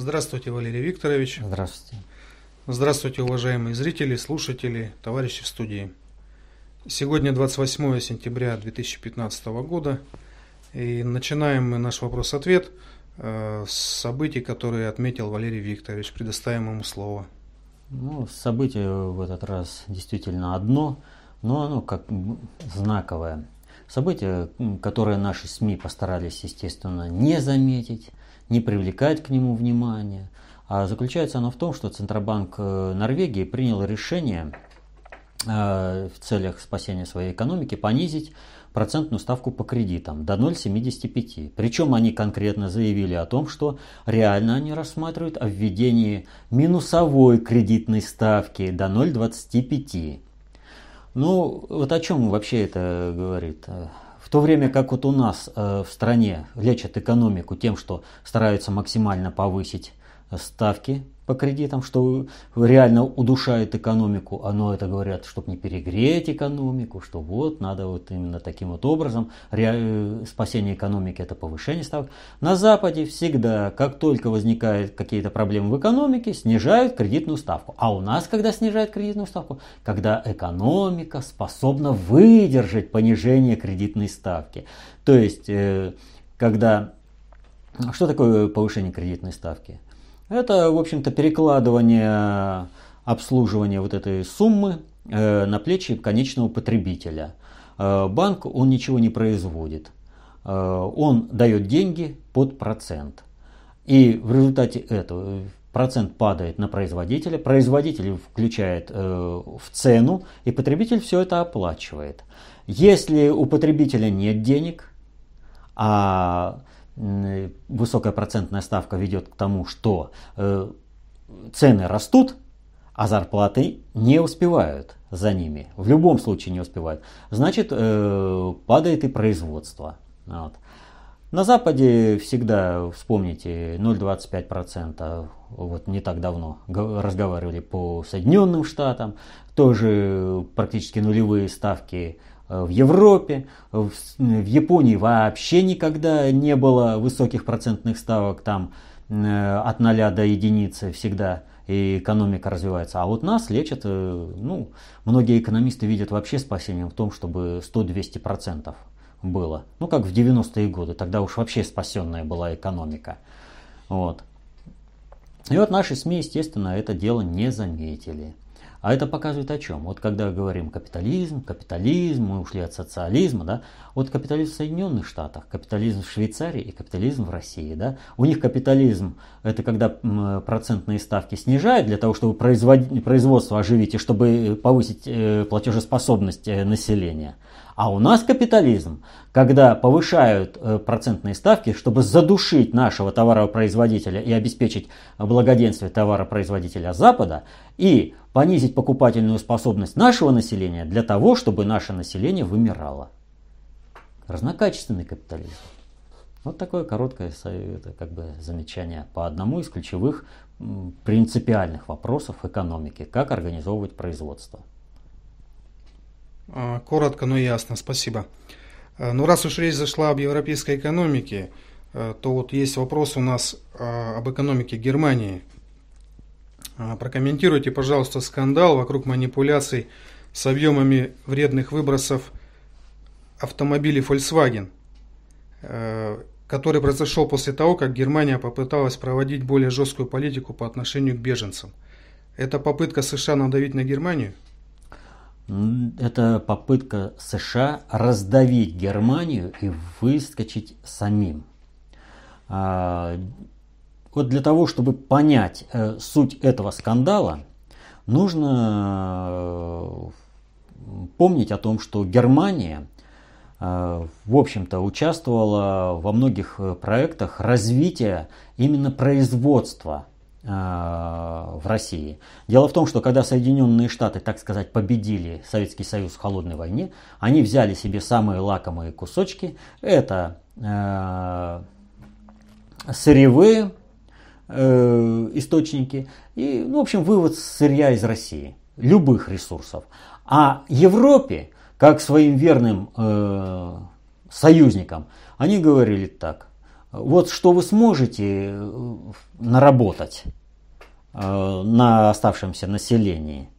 Здравствуйте, Валерий Викторович. Здравствуйте. Здравствуйте, уважаемые зрители, слушатели, товарищи в студии. Сегодня 28 сентября 2015 года. И начинаем мы наш вопрос-ответ э, с событий, которые отметил Валерий Викторович. Предоставим ему слово. Ну, событие в этот раз действительно одно, но оно как знаковое. Событие, которое наши СМИ постарались, естественно, не заметить, не привлекать к нему внимания. А заключается оно в том, что Центробанк э, Норвегии принял решение э, в целях спасения своей экономики понизить процентную ставку по кредитам до 0,75. Причем они конкретно заявили о том, что реально они рассматривают о введении минусовой кредитной ставки до 0,25. Ну, вот о чем вообще это говорит? В то время как вот у нас э, в стране лечат экономику тем, что стараются максимально повысить ставки по кредитам, что реально удушает экономику. Оно это говорят, чтобы не перегреть экономику, что вот надо вот именно таким вот образом. Ре... Спасение экономики это повышение ставок. На Западе всегда, как только возникают какие-то проблемы в экономике, снижают кредитную ставку. А у нас, когда снижают кредитную ставку, когда экономика способна выдержать понижение кредитной ставки. То есть, э, когда... Что такое повышение кредитной ставки? Это, в общем-то, перекладывание обслуживания вот этой суммы э, на плечи конечного потребителя. Э, банк, он ничего не производит. Э, он дает деньги под процент. И в результате этого процент падает на производителя, производитель включает в цену, и потребитель все это оплачивает. Если у потребителя нет денег, а высокая процентная ставка ведет к тому, что э, цены растут, а зарплаты не успевают за ними. В любом случае не успевают. Значит, э, падает и производство. Вот. На Западе всегда, вспомните, 0,25%, вот не так давно разговаривали по Соединенным Штатам, тоже практически нулевые ставки Э, в Европе, в, в Японии вообще никогда не было высоких процентных ставок, там э, от 0 до единицы всегда и экономика развивается. А вот нас лечат, э, ну, многие экономисты видят вообще спасением в том, чтобы 100-200% было. Ну, как в 90-е годы, тогда уж вообще спасенная была экономика. Вот. И вот наши СМИ, естественно, это дело не заметили. А это показывает о чем? Вот когда говорим капитализм, капитализм, мы ушли от социализма, да, вот капитализм в Соединенных Штатах, капитализм в Швейцарии и капитализм в России, да, у них капитализм это когда процентные ставки снижают для того, чтобы производство оживить и чтобы повысить э, платежеспособность э, населения. А у нас капитализм, когда повышают э, процентные ставки, чтобы задушить нашего товаропроизводителя и обеспечить благоденствие товаропроизводителя Запада, и понизить покупательную способность нашего населения для того, чтобы наше население вымирало. Разнокачественный капитализм. Вот такое короткое это как бы замечание по одному из ключевых принципиальных вопросов экономики. Как организовывать производство. А, коротко, но ясно, спасибо. А, ну, раз уж речь зашла об европейской экономике, а, то вот есть вопрос у нас об экономике Германии. Прокомментируйте, пожалуйста, скандал вокруг манипуляций с объемами вредных выбросов автомобилей Volkswagen, который произошел после того, как Германия попыталась проводить более жесткую политику по отношению к беженцам. Это попытка США надавить на Германию? Это попытка США раздавить Германию и выскочить самим. А, вот для того, чтобы понять э, суть этого скандала, нужно э, помнить о том, что Германия, э, в общем-то, участвовала во многих проектах развития именно производства в России. Дело в том, что когда Соединенные Штаты, так сказать, победили Советский Союз в холодной войне, они взяли себе самые лакомые кусочки. Это э, сырьевые э, источники и, ну, в общем, вывод сырья из России, любых ресурсов. А Европе, как своим верным э, союзникам, они говорили так, вот что вы сможете э, наработать э, на оставшемся населении,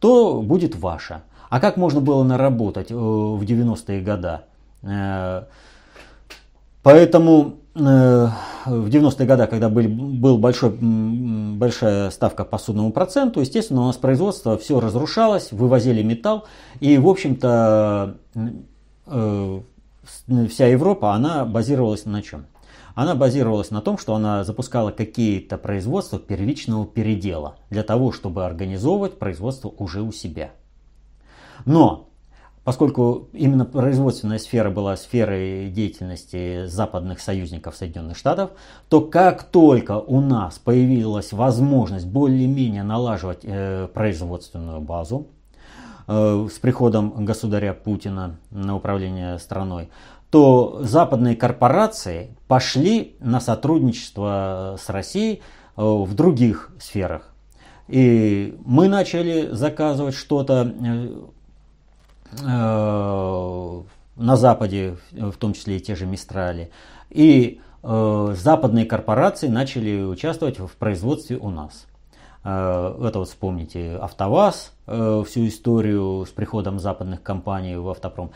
то будет ваше. А как можно было наработать э, в 90-е годы? Поэтому в 90-е годы, когда был, был большой, большая ставка по судному проценту, естественно, у нас производство все разрушалось, вывозили металл, и, в общем-то, вся Европа, она базировалась на чем? Она базировалась на том, что она запускала какие-то производства первичного передела для того, чтобы организовывать производство уже у себя. Но поскольку именно производственная сфера была сферой деятельности западных союзников Соединенных Штатов, то как только у нас появилась возможность более-менее налаживать э, производственную базу, э, с приходом государя Путина на управление страной, то западные корпорации пошли на сотрудничество с Россией э, в других сферах. И мы начали заказывать что-то э, э, на Западе, в том числе и те же Мистрали. И западные корпорации начали участвовать в производстве у нас. Это вот вспомните АвтоВАЗ, всю историю с приходом западных компаний в автопром.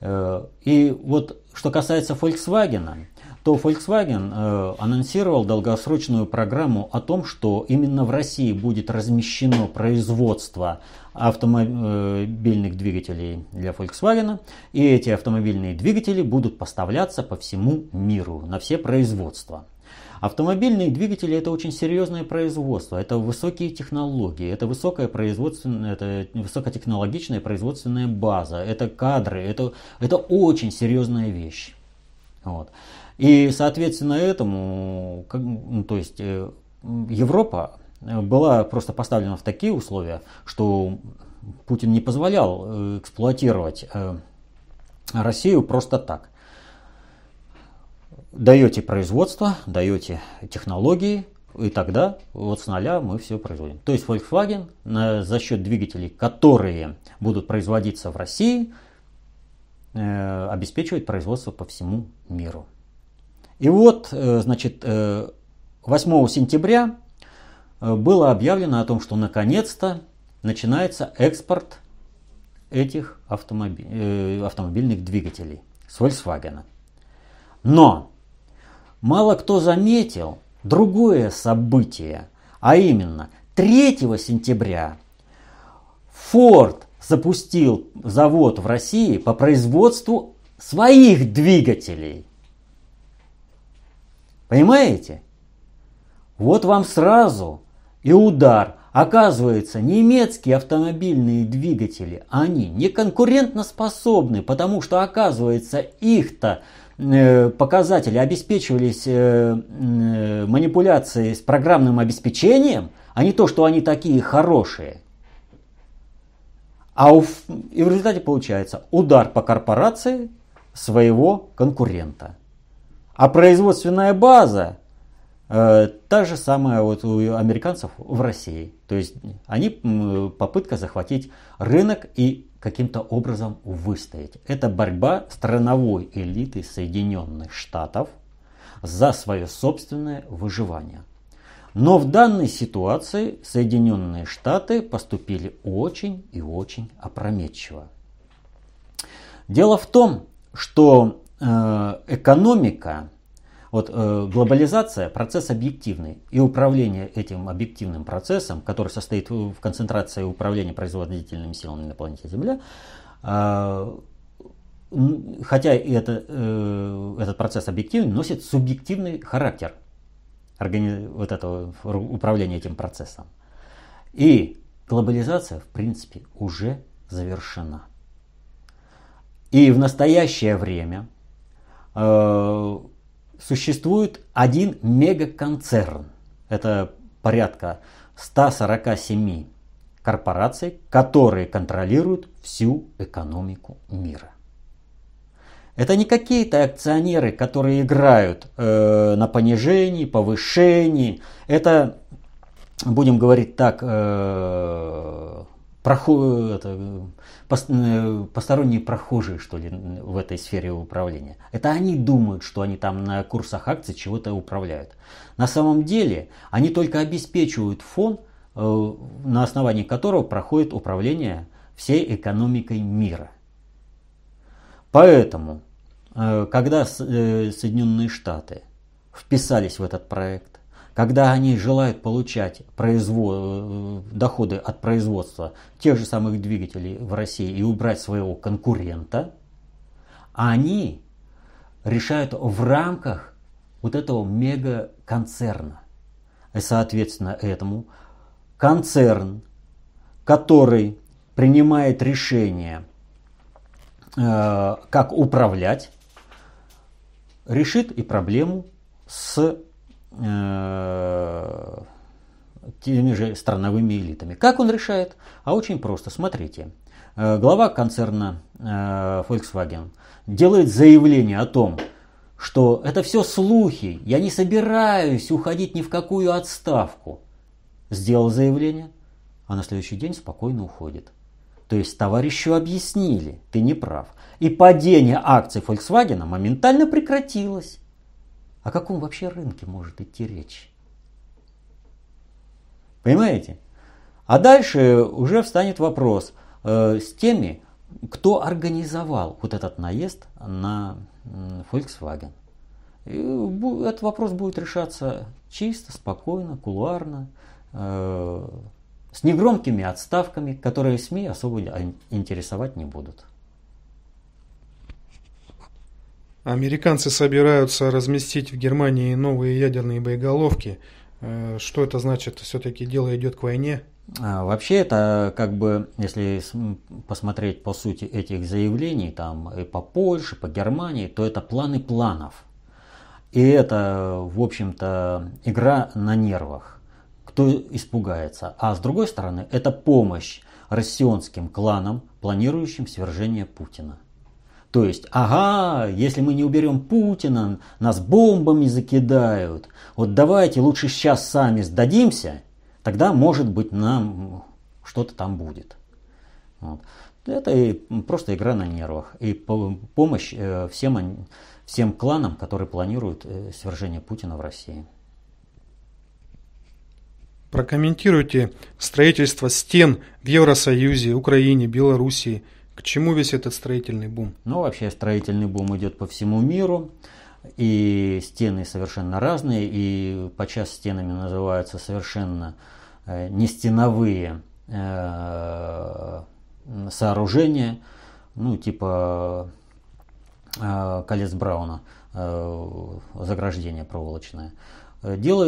Э, и вот что касается Volkswagen, то Volkswagen э, анонсировал долгосрочную программу о том, что именно в России будет размещено производство автомобильных двигателей для Volkswagen, и эти автомобильные двигатели будут поставляться по всему миру на все производства. Автомобильные двигатели это очень серьезное производство, это высокие технологии, это высокая производственная, это высокотехнологичная производственная база, это кадры, это, это очень серьезная вещь. Вот. И соответственно этому, ну, то есть э, Европа была просто поставлена в такие условия, что Путин не позволял э, эксплуатировать э, Россию просто так даете производство, даете технологии, и тогда вот с нуля мы все производим. То есть Volkswagen на, за счет двигателей, которые будут производиться в России, э, обеспечивает производство по всему миру. И вот, э, значит, э, 8 сентября э, было объявлено о том, что наконец-то начинается экспорт этих автомоби- э, автомобильных двигателей с Volkswagen. Но мало кто заметил другое событие, а именно 3 сентября Ford запустил завод в России по производству своих двигателей. Понимаете? Вот вам сразу и удар. Оказывается, немецкие автомобильные двигатели, они не конкурентно способны, потому что, оказывается, их-то показатели обеспечивались э, э, манипуляцией с программным обеспечением, а не то, что они такие хорошие. А у, и в результате получается удар по корпорации своего конкурента. А производственная база э, та же самая вот у американцев в России. То есть они попытка захватить рынок и каким-то образом выстоять. Это борьба страновой элиты Соединенных Штатов за свое собственное выживание. Но в данной ситуации Соединенные Штаты поступили очень и очень опрометчиво. Дело в том, что э, экономика вот э, глобализация – процесс объективный, и управление этим объективным процессом, который состоит в концентрации управления производительными силами на планете Земля, э, хотя и это, э, этот процесс объективный, носит субъективный характер органи- вот этого управления этим процессом. И глобализация, в принципе, уже завершена. И в настоящее время э, существует один мегаконцерн. Это порядка 147 корпораций, которые контролируют всю экономику мира. Это не какие-то акционеры, которые играют э, на понижении, повышении. Это, будем говорить так, э, проход, это, посторонние прохожие, что ли, в этой сфере управления. Это они думают, что они там на курсах акций чего-то управляют. На самом деле они только обеспечивают фон, э, на основании которого проходит управление всей экономикой мира. Поэтому, э, когда э, Соединенные Штаты вписались в этот проект, когда они желают получать производ... Э, доходы от производства тех же самых двигателей в России и убрать своего конкурента, они решают в рамках вот этого мегаконцерна. И соответственно этому концерн, который принимает решение, э, как управлять, решит и проблему с Э, теми же страновыми элитами. Как он решает? А очень просто. Смотрите. Э, глава концерна э, Volkswagen делает заявление о том, что это все слухи, я не собираюсь уходить ни в какую отставку. Сделал заявление, а на следующий день спокойно уходит. То есть товарищу объяснили, ты не прав. И падение акций Volkswagen моментально прекратилось. О каком вообще рынке может идти речь? Понимаете? А дальше уже встанет вопрос э, с теми, кто организовал вот этот наезд на Volkswagen. И этот вопрос будет решаться чисто, спокойно, кулуарно, э, с негромкими отставками, которые СМИ особо интересовать не будут. Американцы собираются разместить в Германии новые ядерные боеголовки. Э, что это значит? Все-таки дело идет к войне? А, вообще это как бы, если посмотреть по сути этих заявлений, там и по Польше, по Германии, то это планы планов. И это, в общем-то, игра на нервах. Кто испугается. А с другой стороны, это помощь россионским кланам, планирующим свержение Путина. То есть, ага, если мы не уберем Путина, нас бомбами закидают. Вот давайте лучше сейчас сами сдадимся, тогда, может быть, нам что-то там будет. Вот. Это просто игра на нервах и помощь э, всем, всем кланам, которые планируют э, свержение Путина в России. Прокомментируйте строительство стен в Евросоюзе, Украине, Белоруссии – к чему весь этот строительный бум? Ну, вообще строительный бум идет по всему миру. И стены совершенно разные, и подчас стенами называются совершенно э, не стеновые э, сооружения, ну, типа э, колец Брауна, заграждение проволочное. Дело,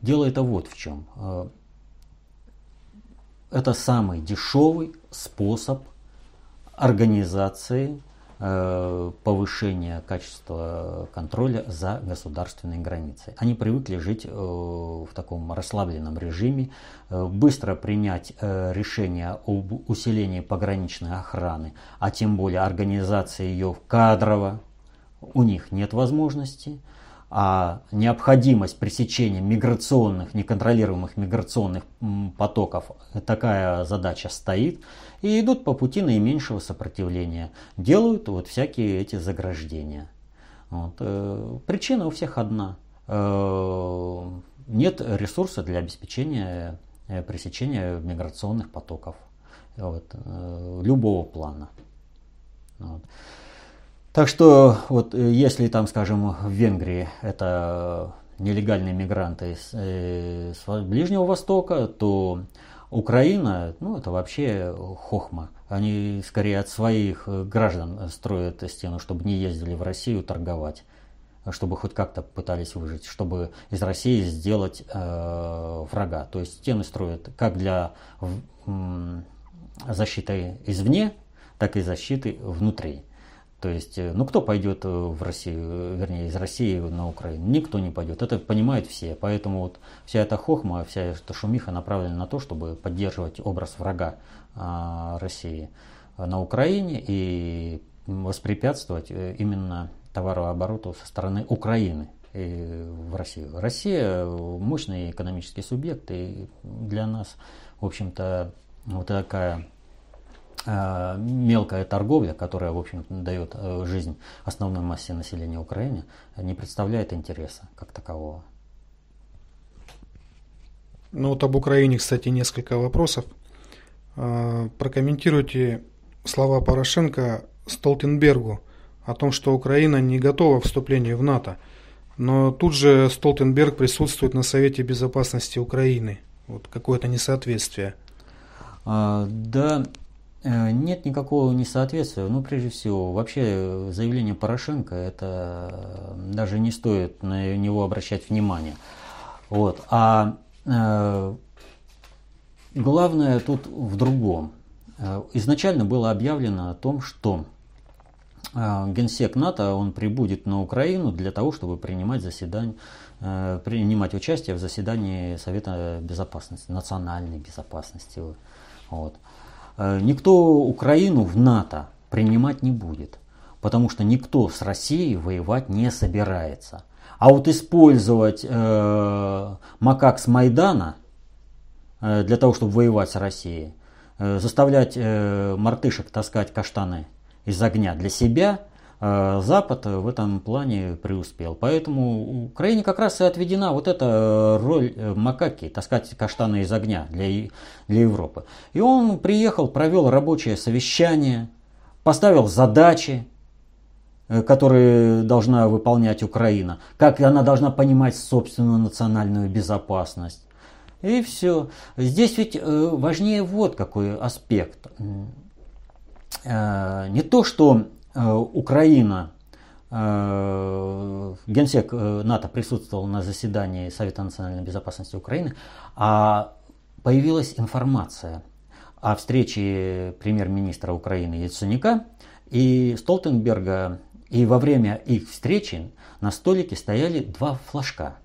дело это вот в чем. Это самый дешевый способ организации э, повышения качества контроля за государственной границей. Они привыкли жить э, в таком расслабленном режиме, э, быстро принять решение об усилении пограничной охраны, а тем более организации ее кадрово. У них нет возможности а необходимость пресечения миграционных, неконтролируемых миграционных потоков, такая задача стоит, и идут по пути наименьшего сопротивления, делают вот всякие эти заграждения. Вот. Э, причина у всех одна. Э, нет ресурса для обеспечения э, пресечения миграционных потоков вот, любого плана. Вот. Так что вот если там, скажем, в Венгрии это нелегальные мигранты с, э, с Ближнего Востока, то Украина, ну это вообще хохма. Они скорее от своих э, граждан строят стену, чтобы не ездили в Россию торговать, чтобы хоть как-то пытались выжить, чтобы из России сделать э, врага. То есть стены строят как для э, защиты извне, так и защиты внутри. То есть, э, ну кто пойдет э, в Россию, э, вернее, из России на Украину? Никто не пойдет. Это понимают все. Поэтому вот вся эта хохма, вся эта шумиха направлена на то, чтобы поддерживать образ врага а, России на Украине и воспрепятствовать именно товарообороту со стороны Украины в Россию. Россия мощный экономический субъект, и для нас, в общем-то, вот такая мелкая торговля, которая, в общем дает э, жизнь основной массе населения Украины, не представляет интереса как такового. Ну вот об Украине, кстати, несколько вопросов. А, прокомментируйте слова Порошенко Столтенбергу о том, что Украина не готова к вступлению в НАТО. Но тут же Столтенберг присутствует на Совете Безопасности Украины. Вот какое-то несоответствие. Да, э, нет никакого несоответствия. Ну, прежде всего, вообще заявление Порошенко, это даже не стоит на него обращать внимание. Вот. А э, главное тут в другом. Э, изначально было объявлено о том, что э, Генсек НАТО он прибудет на Украину для того, чтобы принимать заседание, э, принимать участие в заседании Совета Безопасности, национальной безопасности. Вот. Никто Украину в НАТО принимать не будет, потому что никто с Россией воевать не собирается. А вот использовать э, макак с Майдана э, для того, чтобы воевать с Россией, э, заставлять э, мартышек таскать каштаны из огня для себя, э, Запад в этом плане преуспел. Поэтому Украине как раз и отведена вот эта роль э, макаки, таскать каштаны из огня для, для Европы. И он приехал, провел рабочее совещание, поставил задачи, Э, которые должна выполнять Украина, как она должна понимать собственную национальную безопасность. И все. Здесь ведь э, важнее вот какой аспект. Э, не то, что Украина, генсек НАТО присутствовал на заседании Совета национальной безопасности Украины, а появилась информация о встрече премьер-министра Украины Яценюка и Столтенберга и во время их встречи на столике стояли два флажка.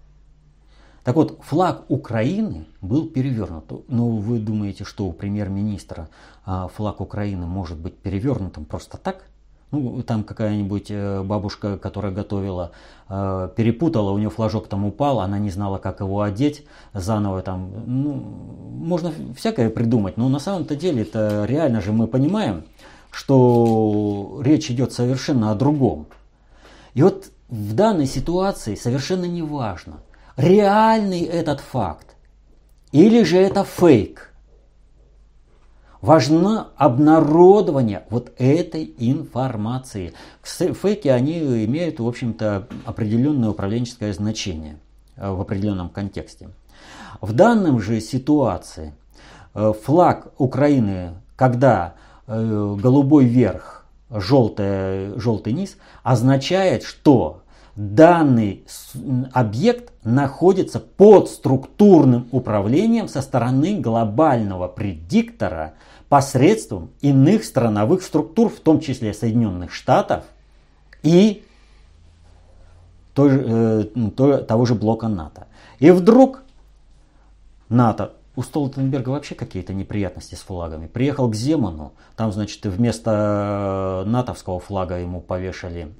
Так вот, флаг Украины был перевернут. Но ну, вы думаете, что у премьер-министра а, флаг Украины может быть перевернутым просто так? Ну, там какая-нибудь э, бабушка, которая готовила, э, перепутала, у нее флажок там упал, она не знала, как его одеть заново там. Ну, можно всякое придумать, но на самом-то деле это реально же мы понимаем, что речь идет совершенно о другом. И вот в данной ситуации совершенно не важно, реальный этот факт или же это фейк. Важно обнародование вот этой информации. Фейки, они имеют, в общем-то, определенное управленческое значение э, в определенном контексте. В данном же ситуации э, флаг Украины, когда Э, голубой верх, желтый, желтый низ, означает, что данный объект находится под структурным управлением со стороны глобального предиктора посредством иных страновых структур, в том числе Соединенных Штатов и э, того же блока НАТО. И вдруг НАТО у Столтенберга вообще какие-то неприятности с флагами. Приехал к Земану, там, значит, вместо э, натовского флага ему повешали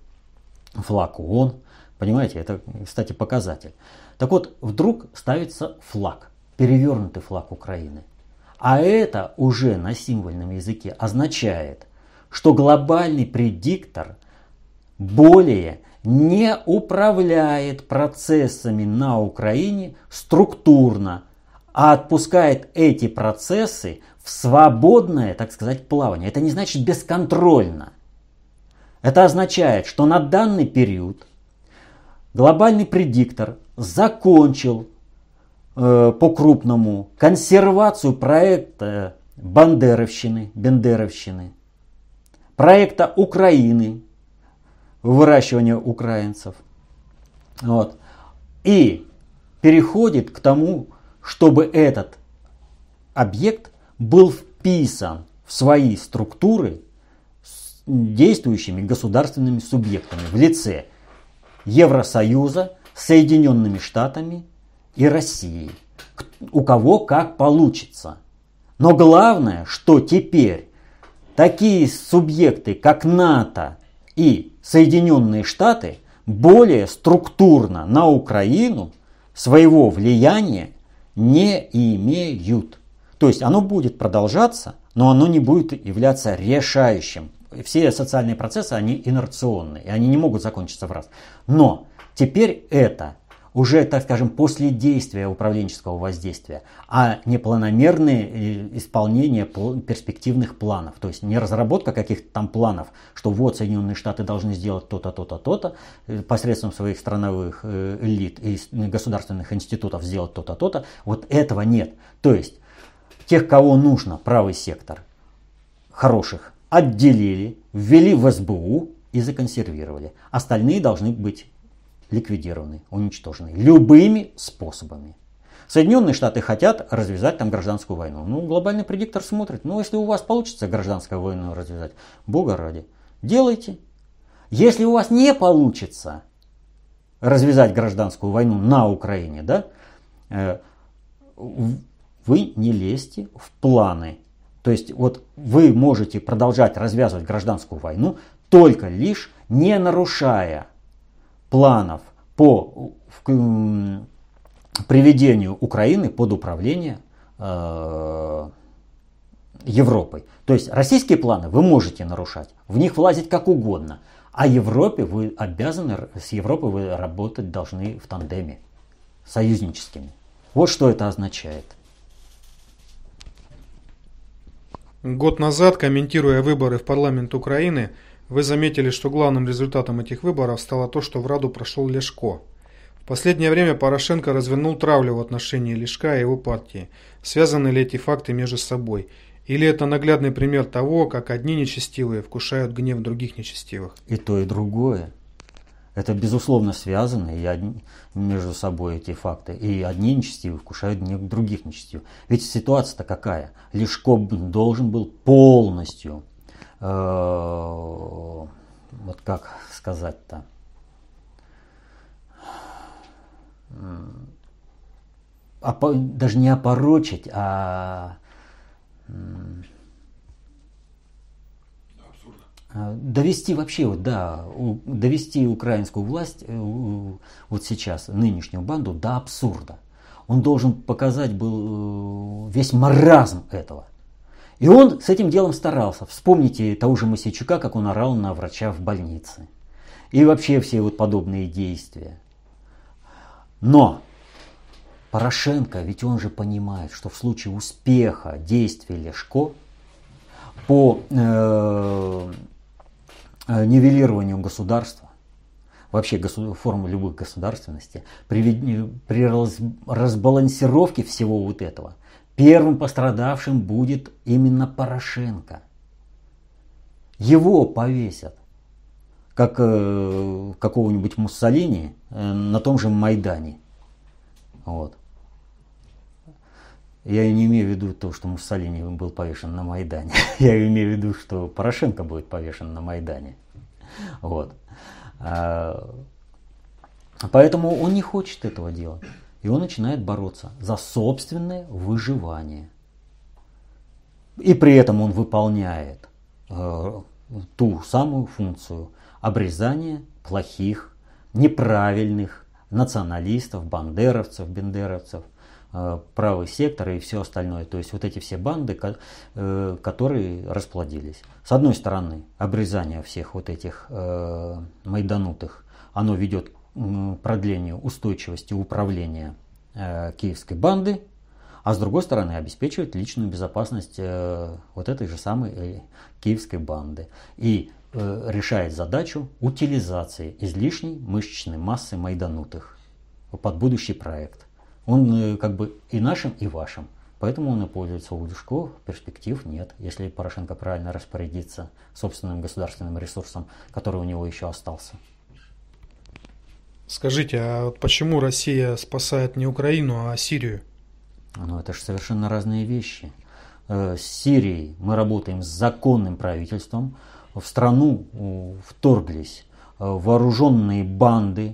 флаг ООН. Понимаете, это, кстати, показатель. Так вот, вдруг ставится флаг, перевернутый флаг Украины. А это уже на символьном языке означает, что глобальный предиктор более не управляет процессами на Украине структурно, а отпускает эти процессы в свободное, так сказать, плавание. Это не значит бесконтрольно. Это означает, что на данный период глобальный предиктор закончил э, по-крупному консервацию проекта Бандеровщины, Бендеровщины, проекта Украины, выращивания украинцев. Вот. И переходит к тому, чтобы этот объект был вписан в свои структуры с действующими государственными субъектами в лице Евросоюза, Соединенными Штатами и Россией. У кого как получится. Но главное, что теперь такие субъекты, как НАТО и Соединенные Штаты, более структурно на Украину своего влияния не имеют. То есть оно будет продолжаться, но оно не будет являться решающим. Все социальные процессы, они инерционные, и они не могут закончиться в раз. Но теперь это уже, так скажем, после действия управленческого воздействия, а не планомерное э, исполнение перспективных планов. То есть не разработка каких-то там планов, что вот Соединенные Штаты должны сделать то-то, то-то, то-то, э, посредством своих страновых э, элит и государственных институтов сделать то-то, то-то. Вот этого нет. То есть тех, кого нужно, правый сектор, хороших, отделили, ввели в СБУ и законсервировали. Остальные должны быть ликвидированы, уничтожены любыми способами. Соединенные Штаты хотят развязать там гражданскую войну. Ну, глобальный предиктор смотрит, ну, если у вас получится гражданскую войну развязать, бога ради, делайте. Если у вас не получится развязать гражданскую войну на Украине, да, э, вы не лезьте в планы. То есть вот вы можете продолжать развязывать гражданскую войну, только лишь не нарушая планов по приведению Украины под управление э, Европой. То есть российские планы вы можете нарушать, в них влазить как угодно, а Европе вы обязаны, с Европой вы работать должны в тандеме, союзническими. Вот что это означает. Год назад, комментируя выборы в парламент Украины, вы заметили, что главным результатом этих выборов стало то, что в Раду прошел Лешко. В последнее время Порошенко развернул травлю в отношении Лешка и его партии. Связаны ли эти факты между собой? Или это наглядный пример того, как одни нечестивые вкушают гнев других нечестивых? И то, и другое. Это безусловно связано и одни, между собой эти факты. И одни нечестивые вкушают других нечестивых. Ведь ситуация-то какая? Лешко должен был полностью Э, вот как сказать-то, даже не опорочить, а довести вообще, вот, да, довести украинскую власть э, вот сейчас, нынешнюю банду, до абсурда. Он должен показать был э, весь маразм этого – и он с этим делом старался. Вспомните того же Масичука, как он орал на врача в больнице. И вообще все вот подобные действия. Но Порошенко, ведь он же понимает, что в случае успеха действий Лешко по э нивелированию государства, вообще формы любых государственности, при, при разбалансировке всего вот этого – Первым пострадавшим будет именно Порошенко. Его повесят, как э, какого-нибудь Муссолини э, на том же Майдане. Вот. Я не имею в виду то, что Муссолини был повешен на Майдане. Я имею в виду, что Порошенко будет повешен на Майдане. Вот. А, поэтому он не хочет этого делать. И он начинает бороться за собственное выживание. И при этом он выполняет э, ту самую функцию обрезания плохих, неправильных националистов, бандеровцев, бендеровцев, правый сектор и все остальное. То есть вот эти все банды, э, которые расплодились. С одной стороны, обрезание всех вот этих э, майданутых, оно ведет продлению устойчивости управления э, киевской банды, а с другой стороны обеспечивает личную безопасность э, вот этой же самой э, киевской банды и решает задачу утилизации излишней мышечной массы майданутых под будущий проект. Он как бы и нашим, и вашим. Поэтому он и пользуется у Лужко, перспектив нет, если Порошенко правильно распорядится собственным государственным ресурсом, который у него еще остался. Скажите, а почему Россия спасает не Украину, а Сирию? Ну, это же совершенно разные вещи. Э, с Сирией мы работаем с законным правительством. В страну вторглись э, вооруженные банды, э,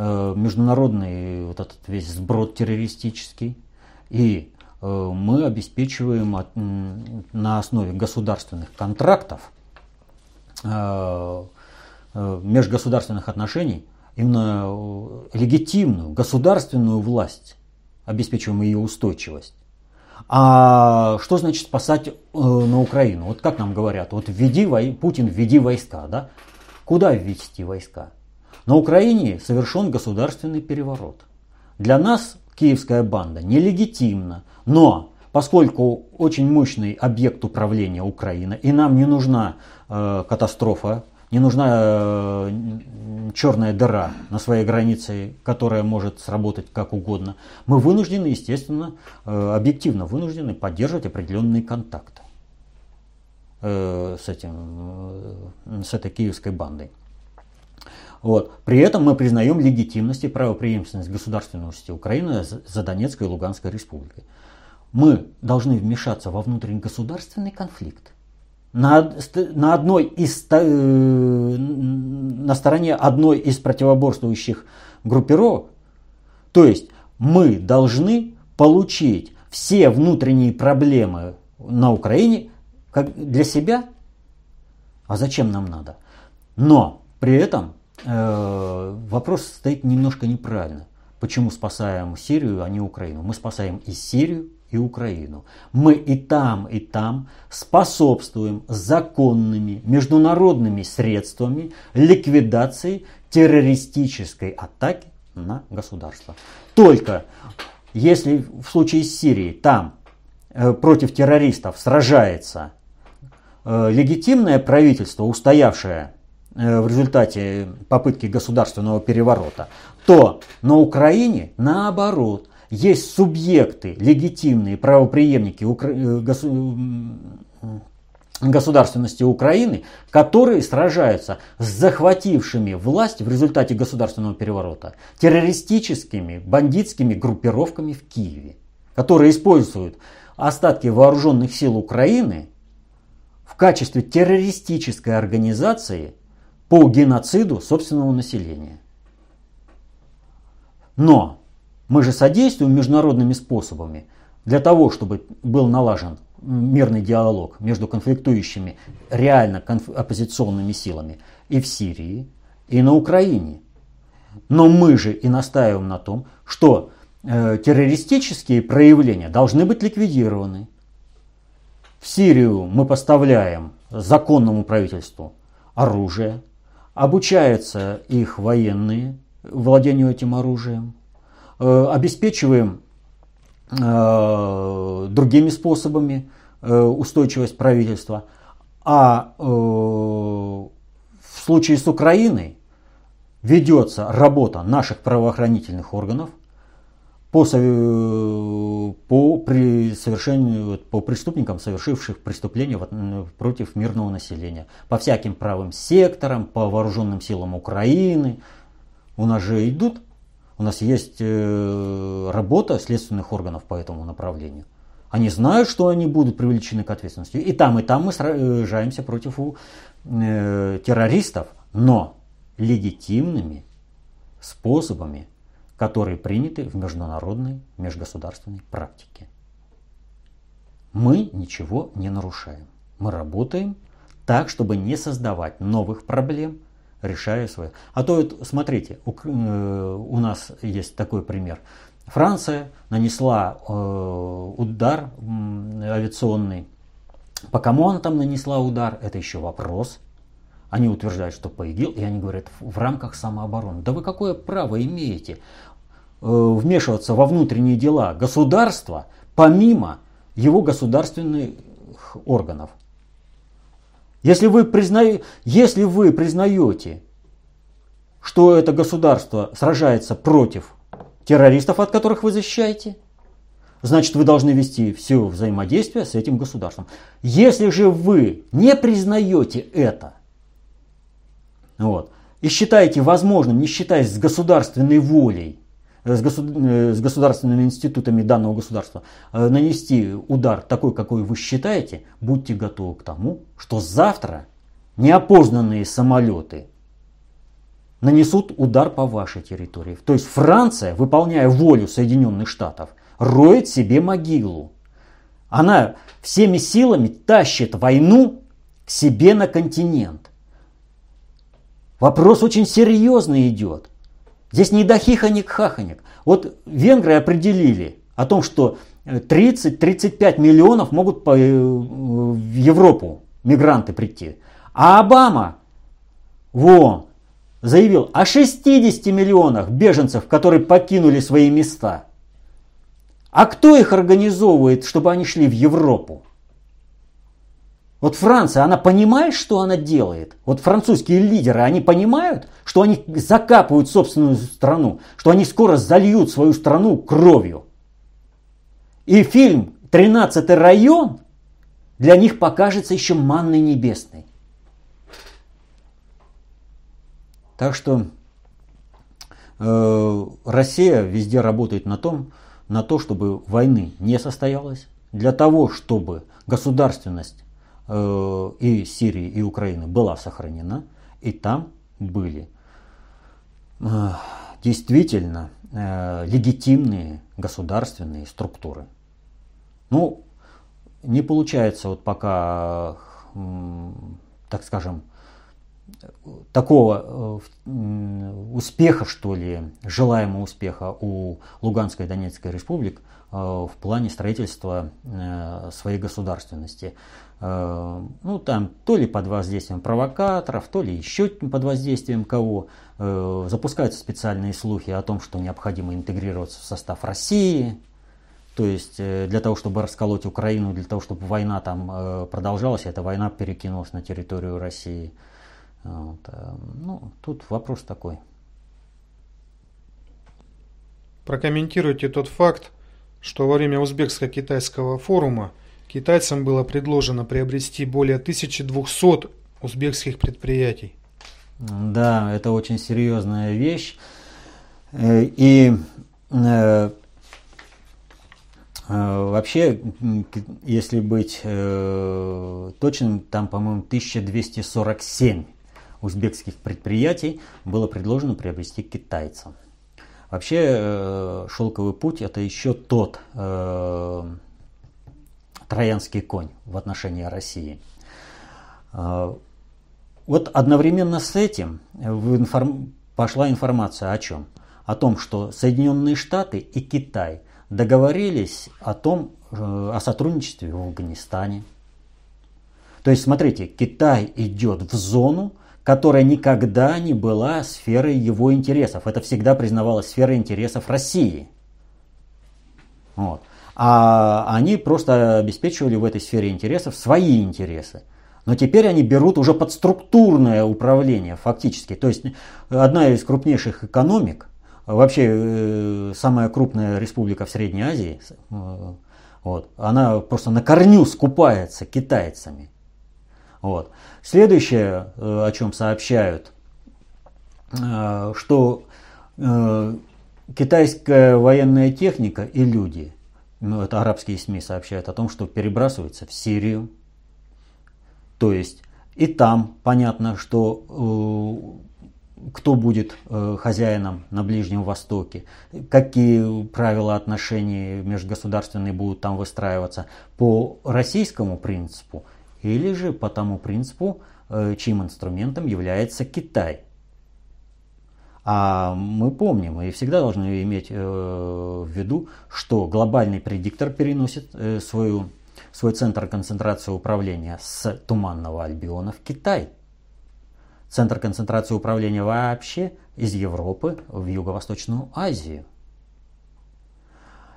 международный вот этот весь сброд террористический. И мы обеспечиваем на основе государственных контрактов, межгосударственных отношений именно э, легитимную государственную власть, обеспечиваем ее устойчивость. А что значит спасать э, на Украину? Вот как нам говорят, вот введи, Путин, введи войска, да? Куда ввести войска? На Украине совершен государственный переворот. Для нас киевская банда нелегитимна, но поскольку очень мощный объект управления Украина, и нам не нужна э, катастрофа, не нужна э, черная дыра на своей границе, которая может сработать как угодно, мы вынуждены, естественно, э, объективно вынуждены поддерживать определенные контакты э, с, этим, э, с этой киевской бандой. Вот. При этом мы признаем легитимность и правопреемственность государственности Украины за Донецкой и Луганской республикой. Мы должны вмешаться во внутреннегосударственный конфликт. На, на, одной из, э, на стороне одной из противоборствующих группировок. То есть мы должны получить все внутренние проблемы на Украине как для себя. А зачем нам надо? Но при этом Э, вопрос стоит немножко неправильно. Почему спасаем Сирию, а не Украину? Мы спасаем и Сирию, и Украину. Мы и там, и там способствуем законными международными средствами ликвидации террористической атаки на государство. Только если в случае с Сирией там э, против террористов сражается э, легитимное правительство, устоявшее в результате попытки государственного переворота, то на Украине наоборот. Есть субъекты, легитимные правоприемники э, государственности Украины, которые сражаются с захватившими власть в результате государственного переворота террористическими, бандитскими группировками в Киеве, которые используют остатки вооруженных сил Украины в качестве террористической организации – по геноциду собственного населения. Но мы же содействуем международными способами для того, чтобы был налажен мирный диалог между конфликтующими реально конф- оппозиционными силами и в Сирии, и на Украине. Но мы же и настаиваем на том, что э, террористические проявления должны быть ликвидированы. В Сирию мы поставляем законному правительству оружие, обучаются их военные владению этим оружием, э, обеспечиваем э, другими способами э, устойчивость правительства. А в случае с Украиной ведется работа наших правоохранительных органов по, по, при совершению, по преступникам, совершивших преступления против мирного населения. По всяким правым секторам, по вооруженным силам Украины. У нас же идут, у нас есть э, работа следственных органов по этому направлению. Они знают, что они будут привлечены к ответственности. И там, и там мы сражаемся против э, террористов, но легитимными способами которые приняты в международной межгосударственной практике. Мы ничего не нарушаем. Мы работаем так, чтобы не создавать новых проблем, решая свои. А то, вот, смотрите, у, э, у нас есть такой пример. Франция нанесла э, удар э, авиационный. По кому она там нанесла удар, это еще вопрос. Они утверждают, что по ИГИЛ, и они говорят, в рамках самообороны. Да вы какое право имеете? Э, вмешиваться во внутренние дела государства помимо его государственных органов. Если вы, призна... Если вы признаете, что это государство сражается против террористов, от которых вы защищаете, значит вы должны вести все взаимодействие с этим государством. Если же вы не признаете это, вот, и считаете возможным, не считаясь с государственной волей, с, государ... Э, с государственными институтами данного государства э, нанести удар такой, какой вы считаете, будьте готовы к тому, что завтра неопознанные самолеты нанесут удар по вашей территории. То есть Франция, выполняя волю Соединенных Штатов, роет себе могилу. Она всеми силами тащит войну к себе на континент. Вопрос очень серьезный идет. Здесь не до хихонек-хахонек. Вот венгры определили о том, что 30-35 миллионов могут по, в Европу мигранты прийти. А Обама, во, заявил о 60 миллионах беженцев, которые покинули свои места. А кто их организовывает, чтобы они шли в Европу? Вот Франция, она понимает, что она делает? Вот французские лидеры, они понимают, что они закапывают собственную страну, что они скоро зальют свою страну кровью. И фильм «13 район» для них покажется еще манной небесной. Так что э, Россия везде работает на том, на то, чтобы войны не состоялось, для того, чтобы государственность и Сирии, и Украины была сохранена, и там были э, действительно э, легитимные государственные структуры. Ну, не получается вот пока, э, так скажем, такого э, успеха, что ли, желаемого успеха у Луганской и Донецкой республик э, в плане строительства э, своей государственности. Ну, там то ли под воздействием провокаторов, то ли еще под воздействием кого. Запускаются специальные слухи о том, что необходимо интегрироваться в состав России. То есть для того, чтобы расколоть Украину, для того, чтобы война там продолжалась, эта война перекинулась на территорию России. Вот. Э, ну, тут вопрос такой. Прокомментируйте тот факт, что во время узбекско-китайского форума китайцам было предложено приобрести более 1200 узбекских предприятий. Да, это очень серьезная вещь. Э, и э, Вообще, если быть точным, там, по-моему, 1247 узбекских предприятий было предложено приобрести китайцам. Вообще э, шелковый путь это еще тот э, троянский конь в отношении России. Э, вот одновременно с этим информ... пошла информация о чем? О том, что Соединенные Штаты и Китай договорились о том, э, о сотрудничестве в Афганистане. То есть, смотрите, Китай идет в зону, которая никогда не была сферой его интересов. Это всегда признавалось сферой интересов России. Вот. А они просто обеспечивали в этой сфере интересов свои интересы. Но теперь они берут уже под структурное управление фактически. То есть одна из крупнейших экономик, вообще э, самая крупная республика в Средней Азии, э, вот, она просто на корню скупается китайцами. Вот. Следующее, э, о чем сообщают, э, что э, китайская военная техника и люди, ну, это арабские СМИ сообщают о том, что перебрасываются в Сирию. То есть и там понятно, что кто будет хозяином на Ближнем Востоке, какие правила отношений межгосударственные будут там выстраиваться по российскому принципу или же по тому принципу, э, чьим инструментом является Китай. А мы помним и всегда должны иметь э, в виду, что глобальный предиктор переносит э, свою, свой центр концентрации управления с Туманного Альбиона в Китай. Центр концентрации управления вообще из Европы в Юго-Восточную Азию.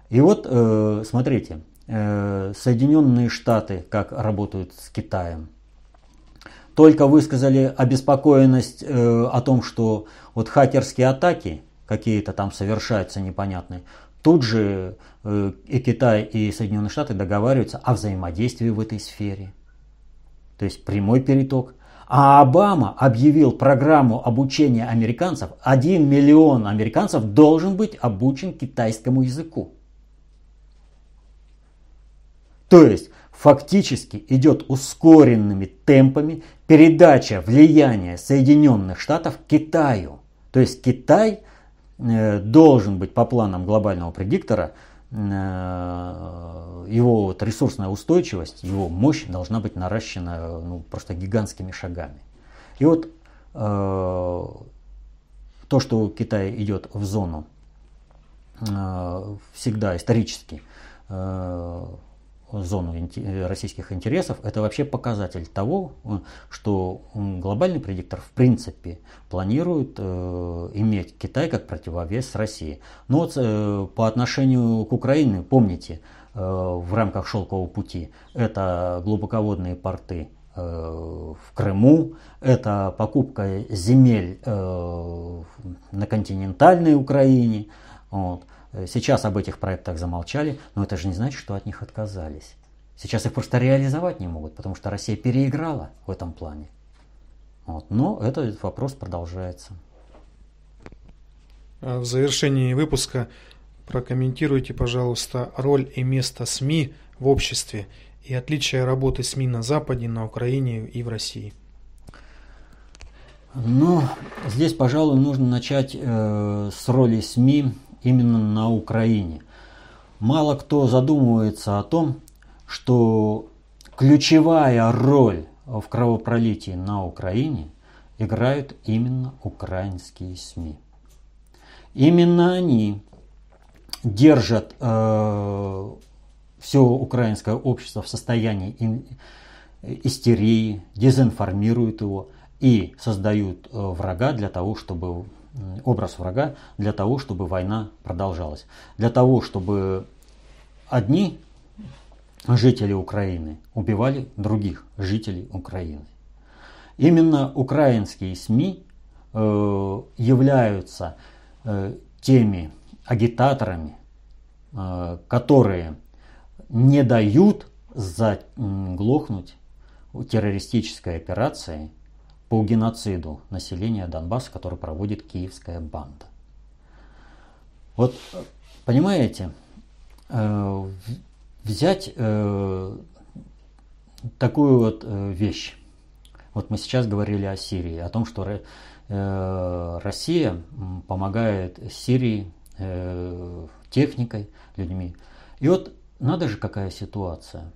И вот, смотрите, Э, Соединенные Штаты как работают с Китаем. Только высказали обеспокоенность э, о том, что вот хакерские атаки какие-то там совершаются непонятные. Тут же э, и Китай, и Соединенные Штаты договариваются о взаимодействии в этой сфере. То есть прямой переток. А Обама объявил программу обучения американцев. Один миллион американцев должен быть обучен китайскому языку. То есть фактически идет ускоренными темпами передача влияния Соединенных Штатов Китаю. То есть Китай э, должен быть по планам глобального предиктора, э, его вот ресурсная устойчивость, его мощь должна быть наращена ну, просто гигантскими шагами. И вот э, то, что Китай идет в зону всегда исторически зону российских интересов, это вообще показатель того, что глобальный предиктор в принципе планирует э, иметь Китай как противовес России. Но вот э, по отношению к Украине, помните, э, в рамках шелкового пути это глубоководные порты э, в Крыму, это покупка земель э, на континентальной Украине. Вот. Э, сейчас об этих проектах замолчали, но это же не значит, что от них отказались. Сейчас их просто реализовать не могут, потому что Россия переиграла в этом плане. Вот. Но этот вопрос продолжается. А в завершении выпуска прокомментируйте, пожалуйста, роль и место СМИ в обществе и отличие работы СМИ на Западе, на Украине и в России. Ну, здесь, пожалуй, нужно начать э, с роли СМИ именно на Украине. Мало кто задумывается о том, что ключевая роль в кровопролитии на Украине играют именно украинские СМИ. Именно они держат э, все украинское общество в состоянии истерии, дезинформируют его и создают э, врага для того, чтобы образ врага для того, чтобы война продолжалась. Для того, чтобы одни жители Украины убивали других жителей Украины. Именно украинские СМИ э, являются э, теми агитаторами, э, которые не дают заглохнуть террористической операции по геноциду населения Донбасса, который проводит киевская банда. Вот, понимаете, э, взять э, такую вот э, вещь. Вот мы сейчас говорили о Сирии, о том, что Россия помогает Сирии техникой, людьми. И вот надо же какая ситуация.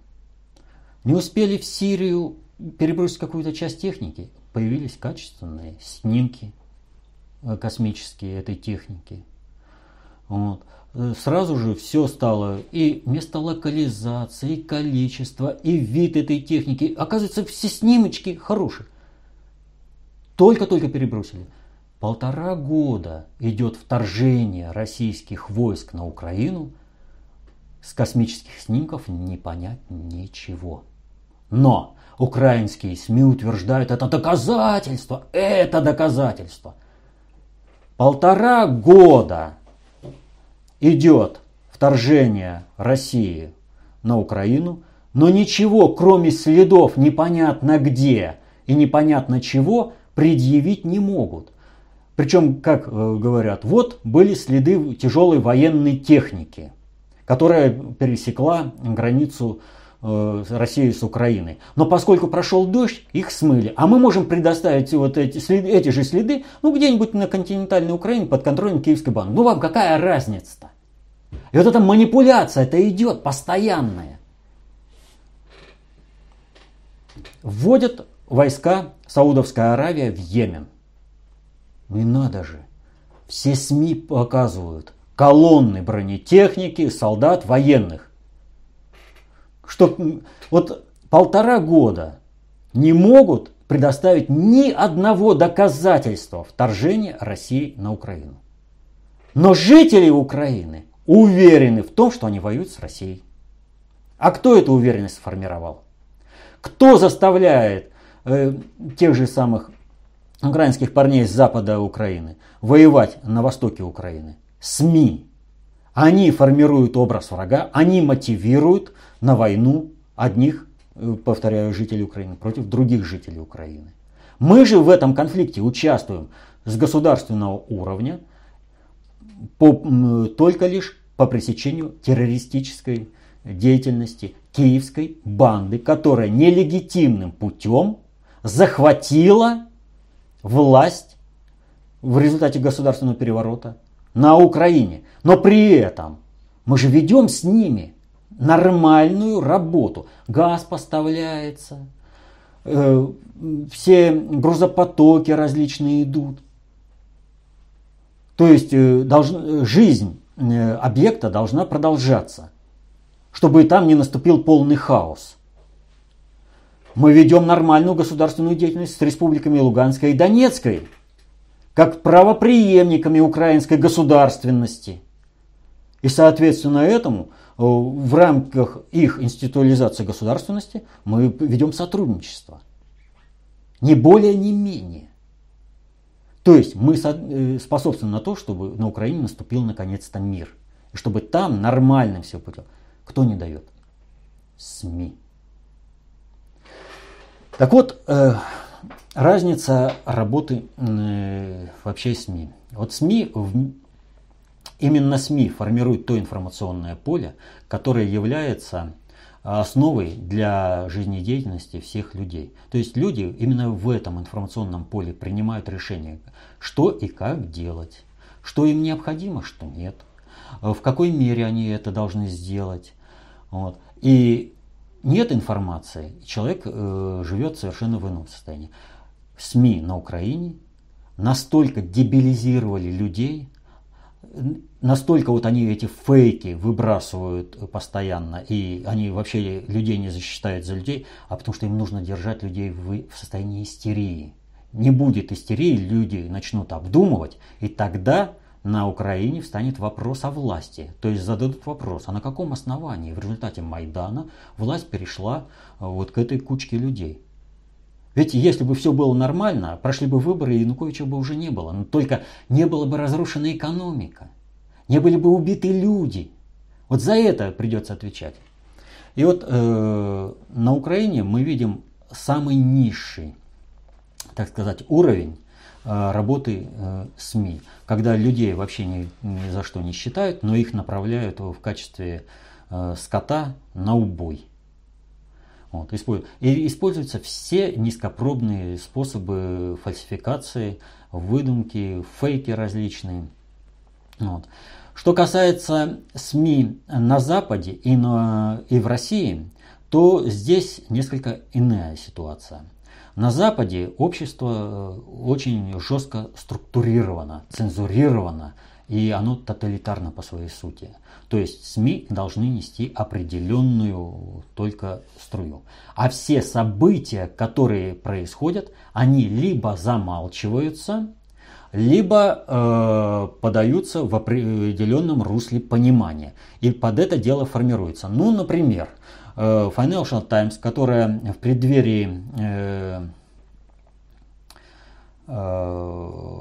Не успели в Сирию перебросить какую-то часть техники, появились качественные снимки э, космические этой техники. Вот. Э, сразу же все стало и место локализации, и количество, и вид этой техники. Оказывается, все снимочки хорошие. Только-только перебросили. Полтора года идет вторжение российских войск на Украину. С космических снимков не понять ничего. Но Украинские СМИ утверждают, это доказательство, это доказательство. Полтора года идет вторжение России на Украину, но ничего, кроме следов непонятно где и непонятно чего, предъявить не могут. Причем, как э, говорят, вот были следы тяжелой военной техники, которая пересекла границу Э, России с Украиной. Но поскольку прошел дождь, их смыли. А мы можем предоставить вот эти, следы, эти же следы ну, где-нибудь на континентальной Украине под контролем Киевской банки. Ну вам какая разница-то? И вот эта манипуляция это идет постоянная. Вводят войска Саудовская Аравия в Йемен. Ну и надо же. Все СМИ показывают колонны бронетехники, солдат, военных что вот полтора года не могут предоставить ни одного доказательства вторжения России на Украину. Но жители Украины уверены в том, что они воюют с Россией. А кто эту уверенность сформировал? Кто заставляет э, тех же самых украинских парней с запада Украины воевать на востоке Украины? СМИ. Они формируют образ врага, они мотивируют на войну одних, э, повторяю, жителей Украины против других жителей Украины. Мы же в этом конфликте участвуем с государственного уровня по, только лишь по пресечению террористической деятельности киевской банды, которая нелегитимным путем захватила власть в результате государственного переворота на Украине. Но при этом мы же ведем с ними нормальную работу. Газ поставляется, э, все грузопотоки различные идут. То есть э, должен, жизнь э, объекта должна продолжаться, чтобы там не наступил полный хаос. Мы ведем нормальную государственную деятельность с республиками Луганской и Донецкой, как правоприемниками украинской государственности. И соответственно этому э, в рамках их институализации государственности мы ведем сотрудничество. Не более, не менее. То есть мы э, способствуем на то, чтобы на Украине наступил наконец-то мир. И чтобы там нормальным все путем. Кто не дает? СМИ. Так вот, э, разница работы э, вообще СМИ. Вот СМИ, именно СМИ формируют то информационное поле, которое является основой для жизнедеятельности всех людей. То есть люди именно в этом информационном поле принимают решения, что и как делать, что им необходимо, что нет, в какой мере они это должны сделать. Вот. И нет информации, человек э, живет совершенно в ином состоянии. СМИ на Украине настолько дебилизировали людей, настолько вот они эти фейки выбрасывают постоянно, и они вообще людей не защищают за людей, а потому что им нужно держать людей в, в состоянии истерии. Не будет истерии, люди начнут обдумывать, и тогда на Украине встанет вопрос о власти. То есть зададут вопрос, а на каком основании в результате Майдана власть перешла э, вот к этой кучке людей. Ведь если бы все было нормально, прошли бы выборы, и Януковича бы уже не было. Но только не было бы разрушена экономика. Не были бы убиты люди. Вот за это придется отвечать. И вот э, на Украине мы видим самый низший, так сказать, уровень э, работы э, СМИ, когда людей вообще ни, ни за что не считают, но их направляют в качестве э, скота на убой. Вот, и используются все низкопробные способы фальсификации, выдумки, фейки различные. Вот. Что касается СМИ на Западе и, на, и в России, то здесь несколько иная ситуация. На Западе общество э, очень жестко структурировано, цензурировано, и оно тоталитарно по своей сути. То есть СМИ должны нести определенную только струю. А все события, которые происходят, они либо замалчиваются, либо э, подаются в определенном русле понимания. И под это дело формируется. Ну, например, э, Financial Times, которая в преддверии э, э,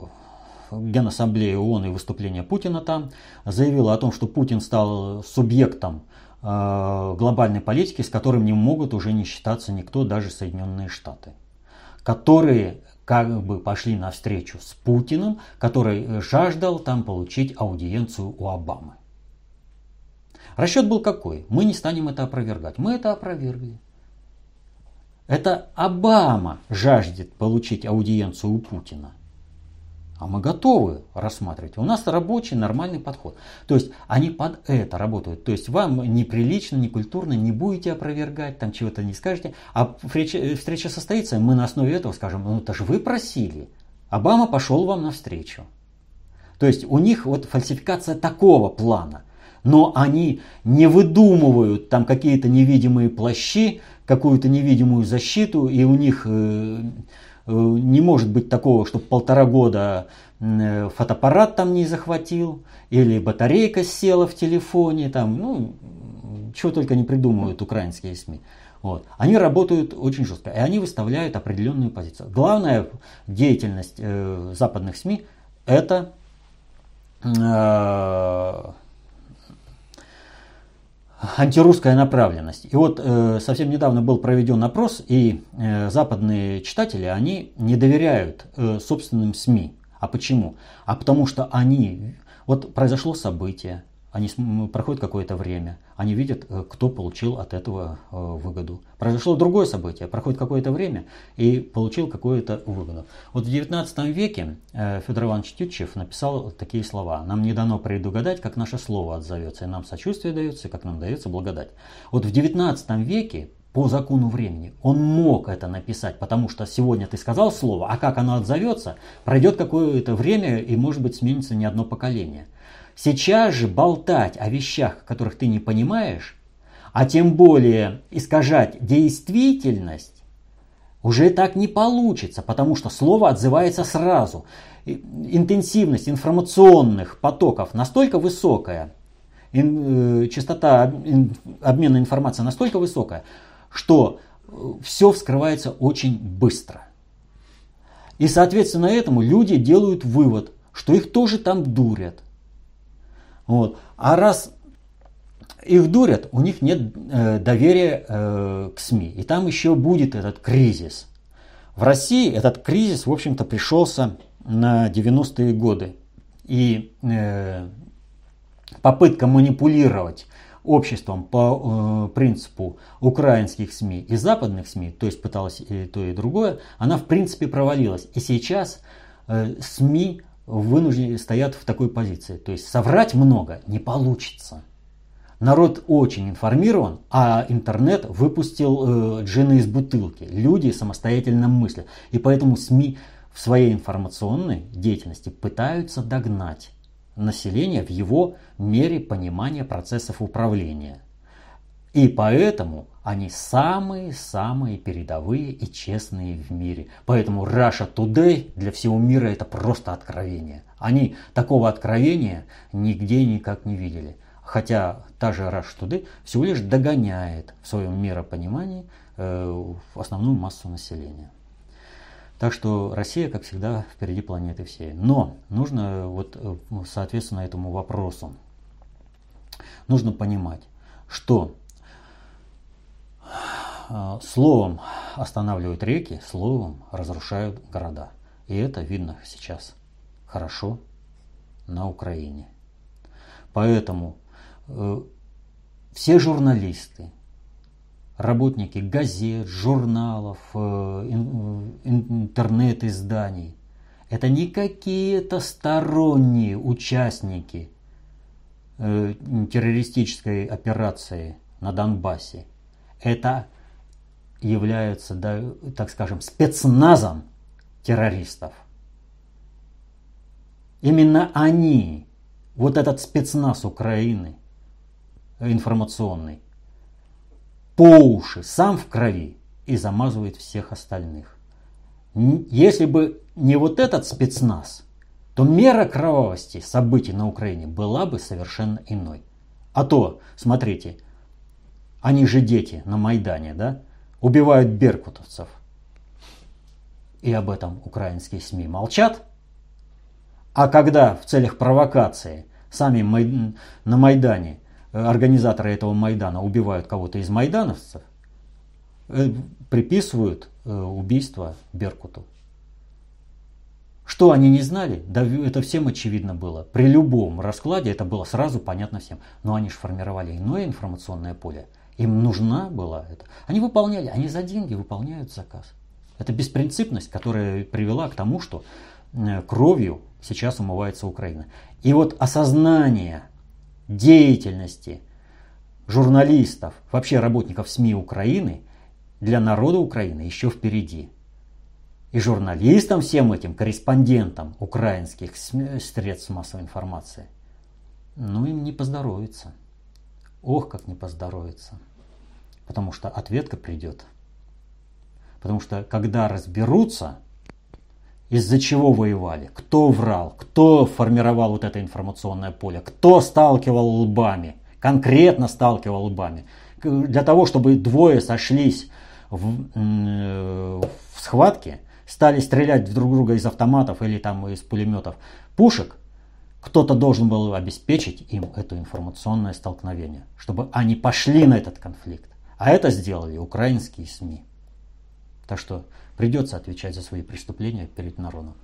Генассамблеи ООН и выступления Путина там, заявила о том, что Путин стал субъектом э, глобальной политики, с которым не могут уже не считаться никто, даже Соединенные Штаты, которые как бы пошли навстречу с Путиным, который жаждал там получить аудиенцию у Обамы. Расчет был какой? Мы не станем это опровергать. Мы это опровергли. Это Обама жаждет получить аудиенцию у Путина. А мы готовы рассматривать. У нас рабочий нормальный подход. То есть они под это работают. То есть вам неприлично, некультурно, не будете опровергать, там чего-то не скажете. А встреча, встреча состоится, мы на основе этого скажем, ну это же вы просили. Обама пошел вам навстречу. То есть у них вот фальсификация такого плана. Но они не выдумывают там какие-то невидимые плащи, какую-то невидимую защиту, и у них э, не может быть такого, чтобы полтора года э, фотоаппарат там не захватил, или батарейка села в телефоне, там, ну, чего только не придумывают украинские СМИ. Вот. Они работают очень жестко, и они выставляют определенную позицию. Главная деятельность э, западных СМИ – это э, антирусская направленность. И вот э, совсем недавно был проведен опрос, и э, западные читатели, они не доверяют э, собственным СМИ. А почему? А потому что они... Вот произошло событие, они проходят какое-то время, они видят, э, кто получил от этого э, выгоду. Произошло другое событие, проходит какое-то время и получил какую-то выгоду. Вот в 19 веке э, Федор Иванович Тютчев написал такие слова. Нам не дано предугадать, как наше слово отзовется, и нам сочувствие дается, и как нам дается благодать. Вот в 19 веке по закону времени. Он мог это написать, потому что сегодня ты сказал слово, а как оно отзовется, пройдет какое-то время и может быть сменится не одно поколение. Сейчас же болтать о вещах, которых ты не понимаешь, а тем более искажать действительность, уже так не получится, потому что слово отзывается сразу. Интенсивность информационных потоков настолько высокая, э, частота обмена информацией настолько высокая, что э, все вскрывается очень быстро. И соответственно этому люди делают вывод, что их тоже там дурят. Вот. А раз их дурят, у них нет э, доверия э, к СМИ. И там еще будет этот кризис. В России этот кризис, в общем-то, пришелся на 90-е годы. И э, попытка манипулировать обществом по э, принципу украинских СМИ и западных СМИ, то есть пыталась и то и другое, она в принципе провалилась. И сейчас э, СМИ вынуждены стоят в такой позиции. То есть соврать много не получится. Народ очень информирован, а интернет выпустил э, джины из бутылки. Люди самостоятельно мыслят. И поэтому СМИ в своей информационной деятельности пытаются догнать населения в его мере понимания процессов управления. И поэтому они самые-самые передовые и честные в мире. Поэтому Russia Today для всего мира это просто откровение. Они такого откровения нигде никак не видели. Хотя та же Russia Today всего лишь догоняет в своем миропонимании э, основную массу населения. Так что Россия, как всегда, впереди планеты всей. Но нужно вот э, соответственно этому вопросу, нужно понимать, что словом останавливают реки, словом разрушают города. И это видно сейчас хорошо на Украине. Поэтому э, все журналисты, работники газет, журналов, э, интернет-изданий. Это не какие-то сторонние участники э, террористической операции на Донбассе. Это являются, да, так скажем, спецназом террористов. Именно они, вот этот спецназ Украины информационный, по уши, сам в крови и замазывает всех остальных. Если бы не вот этот спецназ, то мера кровавости событий на Украине была бы совершенно иной. А то, смотрите, они же дети на Майдане, да, убивают беркутовцев. И об этом украинские СМИ молчат. А когда в целях провокации сами на Майдане организаторы этого Майдана убивают кого-то из майдановцев, э, приписывают э, убийство Беркуту. Что они не знали? Да это всем очевидно было. При любом раскладе это было сразу понятно всем. Но они же формировали иное информационное поле. Им нужна была это. Они выполняли, они за деньги выполняют заказ. Это беспринципность, которая привела к тому, что э, кровью сейчас умывается Украина. И вот осознание деятельности журналистов, вообще работников СМИ Украины для народа Украины еще впереди. И журналистам всем этим, корреспондентам украинских средств массовой информации, ну им не поздоровится. Ох, как не поздоровится. Потому что ответка придет. Потому что когда разберутся, из-за чего воевали, кто врал, кто формировал вот это информационное поле, кто сталкивал лбами, конкретно сталкивал лбами. Для того, чтобы двое сошлись в, э, в схватке, стали стрелять друг друга из автоматов или там из пулеметов, пушек, кто-то должен был обеспечить им это информационное столкновение, чтобы они пошли на этот конфликт. А это сделали украинские СМИ. Так что придется отвечать за свои преступления перед народом.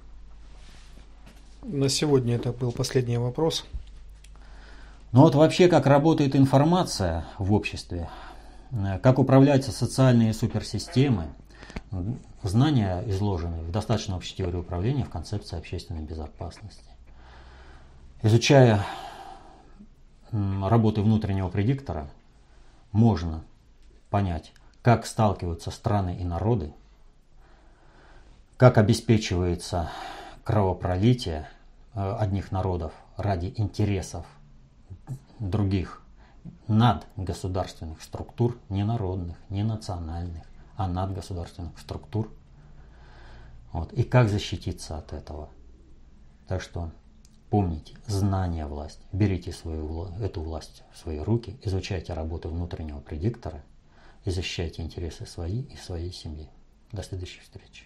На сегодня это был последний вопрос. Ну вот вообще, как работает информация в обществе, как управляются социальные суперсистемы, знания изложены в достаточно общей теории управления в концепции общественной безопасности. Изучая работы внутреннего предиктора, можно понять, как сталкиваются страны и народы, как обеспечивается кровопролитие э, одних народов ради интересов других надгосударственных структур, не народных, не национальных, а надгосударственных структур. Вот. И как защититься от этого. Так что помните, знание власть. Берите свою, эту власть в свои руки, изучайте работу внутреннего предиктора и защищайте интересы свои и своей семьи. До следующей встречи.